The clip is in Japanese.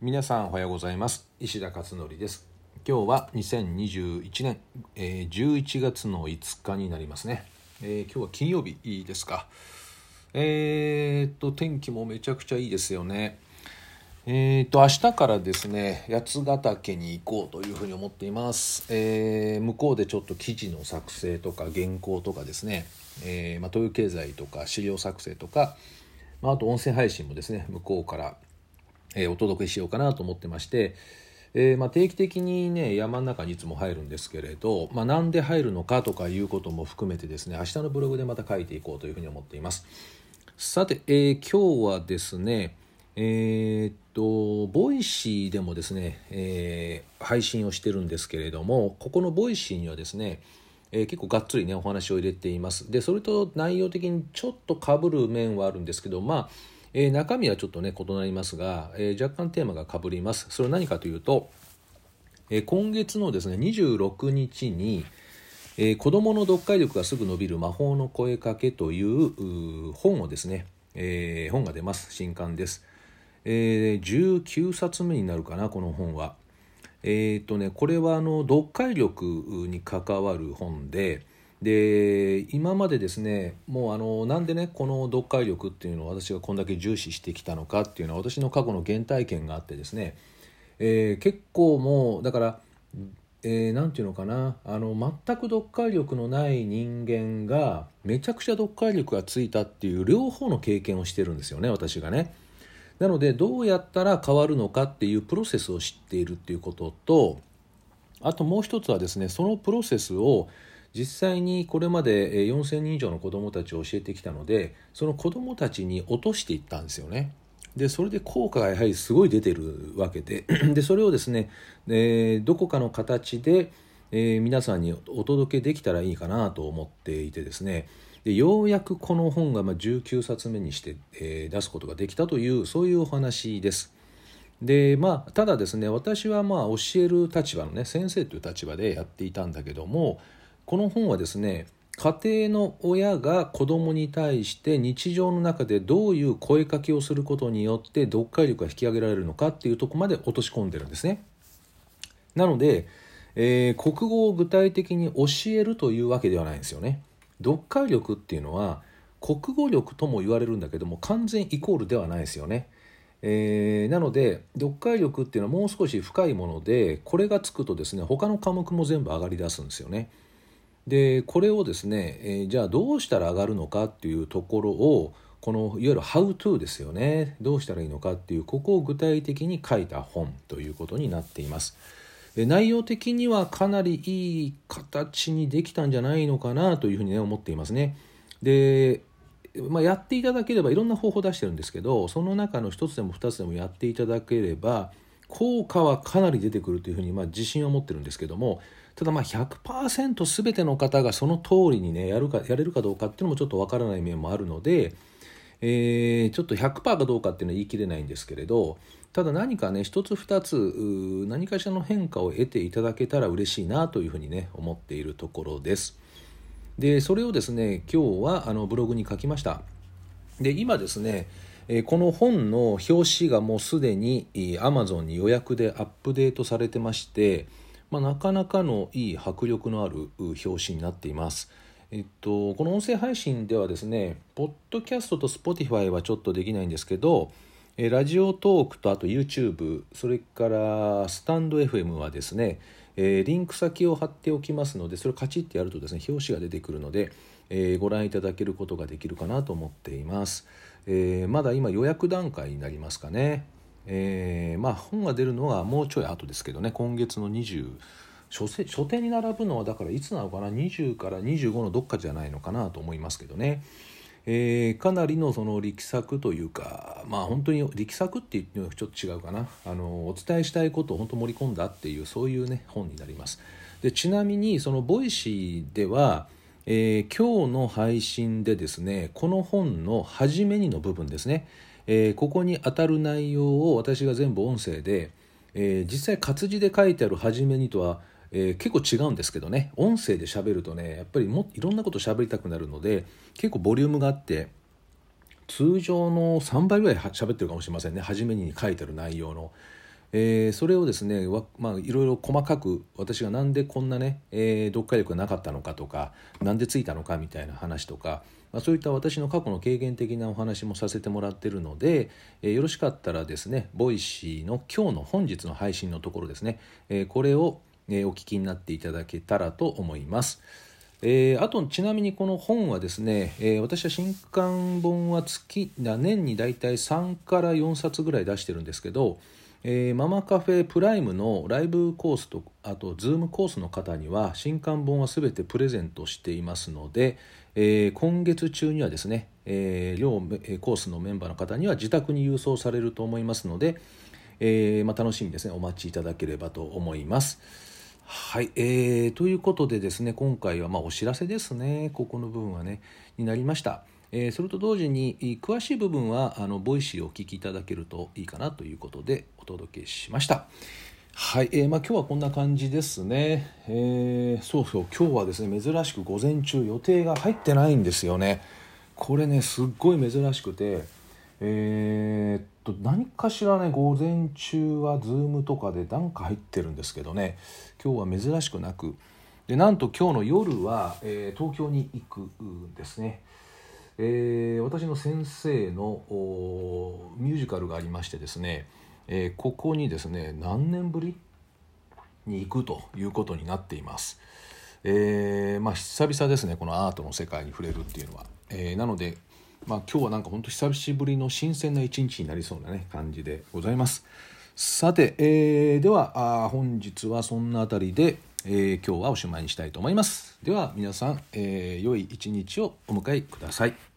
皆さんおはようございます。石田勝則です。今日は2021年、えー、11月の5日になりますね、えー、今日は金曜日ですか。えー、っと天気もめちゃくちゃいいですよね。えー、と明日からですね八ヶ岳に行こうというふうに思っています、えー、向こうでちょっと記事の作成とか原稿とかですね、えーまあ、東洋経済とか資料作成とか、まあ、あと音声配信もですね向こうから、え、お届けしようかなと思ってまして、えーま、定期的にね山の中にいつも入るんですけれど、まあ、なんで入るのかとかいうことも含めてですね明日のブログでまた書いていこうというふうに思っています。さて、えー、今日はですねえー、っとボイシーでもですね、え、配信をしてるんですけれどもここのボイシーにはですね、え、結構がっつりねお話を入れています。でそれと内容的にちょっとかぶる面はあるんですけどまあ、え中身はちょっとね異なりますが、え若干テーマがかぶります。それは何かというと、え今月のですね26日にえー、子どもの読解力がすぐ伸びる魔法の声かけという本をですね、えー、本が出ます。新刊です。えー、19冊目になるかなこの本は。えー、っとねこれはあの読解力に関わる本でで今までですねもうあのなんでねこの読解力っていうのを私がこんだけ重視してきたのかっていうのは私の過去の原体験があってですね、えー、結構もうだから何、えー、て言うのかなあの全く読解力のない人間がめちゃくちゃ読解力がついたっていう両方の経験をしてるんですよね私がね。なのでどうやったら変わるのかっていうプロセスを知っているっていうこととあともう一つはですねそのプロセスを実際にこれまで4,000人以上の子どもたちを教えてきたのでその子どもたちに落としていったんですよね。でそれで効果がやはりすごい出てるわけででそれをですね、えー、どこかの形で、えー、皆さんにお届けできたらいいかなと思っていてですねでようやくこの本がま19冊目にして、えー、出すことができたというそういうお話です。でまあ、ただですね私はまあ教える立場のね先生という立場でやっていたんだけどもこの本はですね家庭の親が子供に対して日常の中でどういう声かけをすることによって読解力が引き上げられるのかっていうとこまで落とし込んでるんですね。なので、えー、国語を具体的に教えるというわけではないんですよね。読解力っていうのは国語力とも言われるんだけども完全イコールではないですよね。えー、なので読解力っていうのはもう少し深いものでこれがつくとですね他の科目も全部上がりだすんですよね。でこれをですね、えー、じゃあどうしたら上がるのかっていうところをこのいわゆる「How to」ですよねどうしたらいいのかっていうここを具体的に書いた本ということになっています。内容的にはかなりいい形にできたんじゃないのかなというふうに、ね、思っていますね。で、まあ、やっていただければいろんな方法を出してるんですけどその中の1つでも2つでもやっていただければ効果はかなり出てくるというふうにまあ自信を持ってるんですけどもただまあ100%全ての方がその通りにねやるかやれるかどうかっていうのもちょっとわからない面もあるので、えー、ちょっと100%かどうかっていうのは言い切れないんですけれどただ何かね一つ二つ何かしらの変化を得ていただけたら嬉しいなというふうにね思っているところです。でそれをですね今日はあのブログに書きました。で今ですねこの本の表紙がもうすでに Amazon に予約でアップデートされてまして、まあ、なかなかのいい迫力のある表紙になっています。えっと、この音声配信ではですね、ポッドキャストと Spotify はちょっとできないんですけど、えラジオトークとあと YouTube それからスタンド FM はですね、えー、リンク先を貼っておきますのでそれをカチッてやるとですね表紙が出てくるので、えー、ご覧いただけることができるかなと思っています、えー、まだ今予約段階になりますかね、えまあ本が出るのはもうちょい後ですけどね。今月の20書書店に並ぶのはだからいつなのかな？20から25のどっかじゃないのかなと思いますけどね。えー、かなりのその力作というかまあ本当に力作っていうのはちょっと違うかな。あのお伝えしたいことを本当盛り込んだっていうそういうね本になります。でちなみにそのボイシーでは、えー、今日の配信でですねこの本の初めにの部分ですね、えー、ここに当たる内容を私が全部音声で、え実際活字で書いてある初めにとはえー、結構違うんですけどね音声で喋るとねやっぱりもいろんなこと喋りたくなるので結構ボリュームがあって通常の3倍ぐらい喋ってるかもしれませんね初めに書いてある内容の。えー、それをですねまあ、いろいろ細かく私が何でこんなね、えー、読解力がなかったのかとか何でついたのかみたいな話とか、まあ、そういった私の過去の経験的なお話もさせてもらってるので、えー、よろしかったらですね Voicy の今日の本日の配信のところですね、えこれを、えお聞きになっていただけたらと思います。えー、あとちなみにこの本はですね、えー、私は新刊本は月年に大体3から4冊ぐらい出してるんですけど、えー、ママカフェプライムのライブコースとあとズームコースの方には新刊本は全てプレゼントしていますので、えー、今月中にはですね、えー、両コースのメンバーの方には自宅に郵送されると思いますので、えまあ、楽しみですね。お待ちいただければと思います。はい、えー、ということでですね今回はまお知らせですね。ここの部分はねになりました、えー、それと同時に詳しい部分はあの Voicy をお聞きいただけるといいかなということでお届けしました。はい、えー、まあ、今日はこんな感じですね、えー、そうそう今日はですね珍しく午前中予定が入ってないんですよね。これねすっごい珍しくてえー、っと何かしらね午前中は Zoom とかで何か入ってるんですけどね。今日は珍しくなく。でなんと今日の夜は、え、東京に行くんですね、えー、私の先生のミュージカルがありましてですね、えー、ここにですね何年ぶりに行くということになっています。えー、まあ久々ですねこのアートの世界に触れるっていうのは、え、なのでまあ、今日はなんか本当久しぶりの新鮮な一日になりそうなね感じでございますさて、え、ではあ本日はそんなあたりで、えー、今日はおしまいにしたいと思います。では皆さん、えー、良い一日をお迎えください。